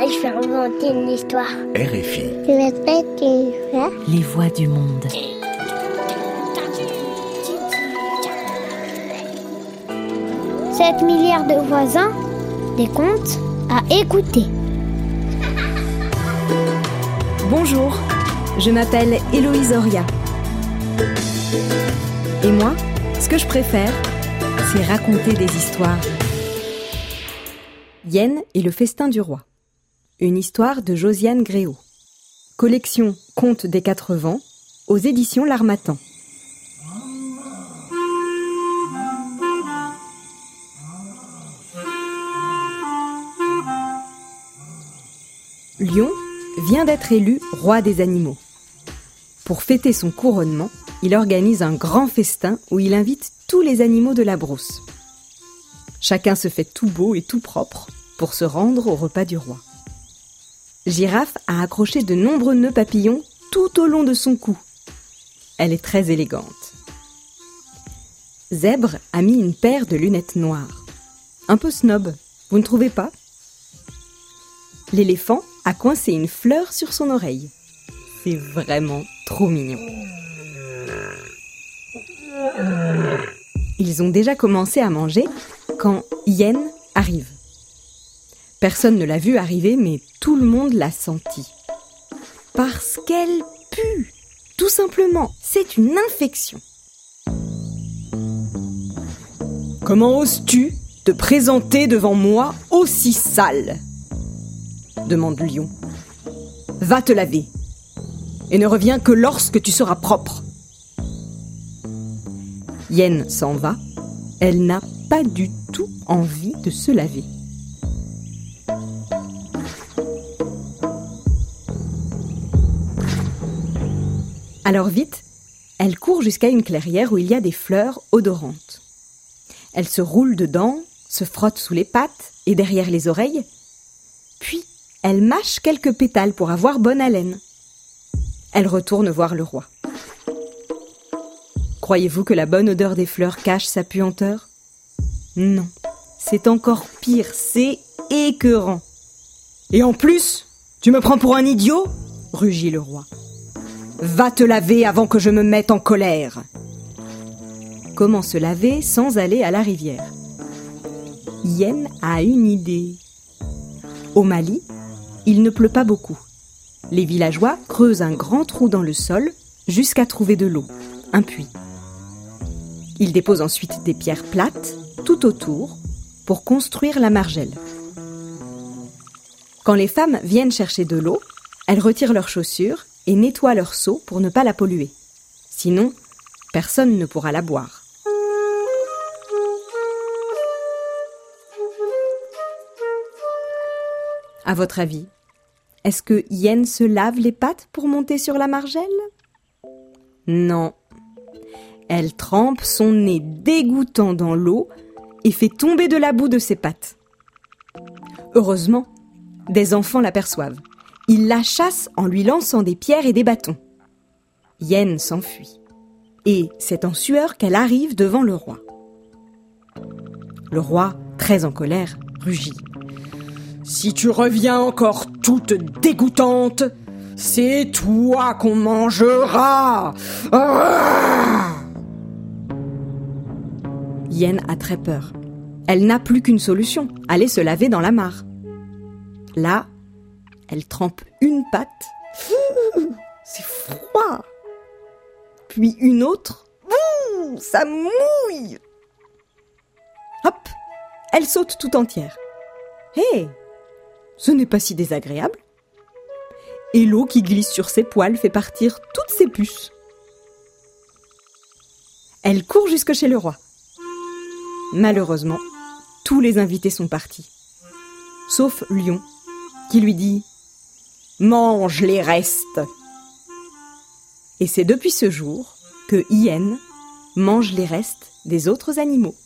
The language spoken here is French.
Je vais inventer une histoire. RFI. Je vais mettre une histoire. Les voix du monde. Sept milliards de voisins, des contes à écouter. Bonjour, je m'appelle Héloïse Oria. Et moi, ce que je préfère, c'est raconter des histoires. Yen et le festin du roi. Une histoire de Josiane Gréau. Collection Contes des quatre vents aux éditions L'Armatan. Lion vient d'être élu roi des animaux. Pour fêter son couronnement, il organise un grand festin où il invite tous les animaux de la brousse. Chacun se fait tout beau et tout propre pour se rendre au repas du roi. Girafe a accroché de nombreux nœuds papillons tout au long de son cou. Elle est très élégante. Zèbre a mis une paire de lunettes noires. Un peu snob, vous ne trouvez pas? L'éléphant a coincé une fleur sur son oreille. C'est vraiment trop mignon. Ils ont déjà commencé à manger quand Yen arrive. Personne ne l'a vu arriver, mais tout le monde l'a senti. Parce qu'elle pue. Tout simplement, c'est une infection. Comment oses-tu te présenter devant moi aussi sale? demande Lion. Va te laver. Et ne reviens que lorsque tu seras propre. Yen s'en va. Elle n'a pas du tout envie de se laver. Alors vite, elle court jusqu'à une clairière où il y a des fleurs odorantes. Elle se roule dedans, se frotte sous les pattes et derrière les oreilles, puis elle mâche quelques pétales pour avoir bonne haleine. Elle retourne voir le roi. Croyez-vous que la bonne odeur des fleurs cache sa puanteur? Non, c'est encore pire, c'est écœurant. Et en plus, tu me prends pour un idiot? rugit le roi. Va te laver avant que je me mette en colère. Comment se laver sans aller à la rivière? Yen a une idée. Au Mali, il ne pleut pas beaucoup. Les villageois creusent un grand trou dans le sol jusqu'à trouver de l'eau, un puits. Ils déposent ensuite des pierres plates tout autour pour construire la margelle. Quand les femmes viennent chercher de l'eau, elles retirent leurs chaussures et nettoient leur seau pour ne pas la polluer. Sinon, personne ne pourra la boire. À votre avis, est-ce que Yen se lave les pattes pour monter sur la margelle? Non. Elle trempe son nez dégoûtant dans l'eau et fait tomber de la boue de ses pattes. Heureusement, des enfants l'aperçoivent. Ils la chassent en lui lançant des pierres et des bâtons. Yen s'enfuit. Et c'est en sueur qu'elle arrive devant le roi. Le roi, très en colère, rugit. Si tu reviens encore toute dégoûtante, c'est toi qu'on mangera. Ah Yen a très peur. Elle n'a plus qu'une solution, aller se laver dans la mare. Là, elle trempe une patte. C'est froid. Puis une autre. Ça mouille. Hop, elle saute tout entière. Hé, ce n'est pas si désagréable. Et l'eau qui glisse sur ses poils fait partir toutes ses puces. Elle court jusque chez le roi. Malheureusement, tous les invités sont partis. Sauf Lion, qui lui dit Mange les restes. Et c'est depuis ce jour que Ien mange les restes des autres animaux.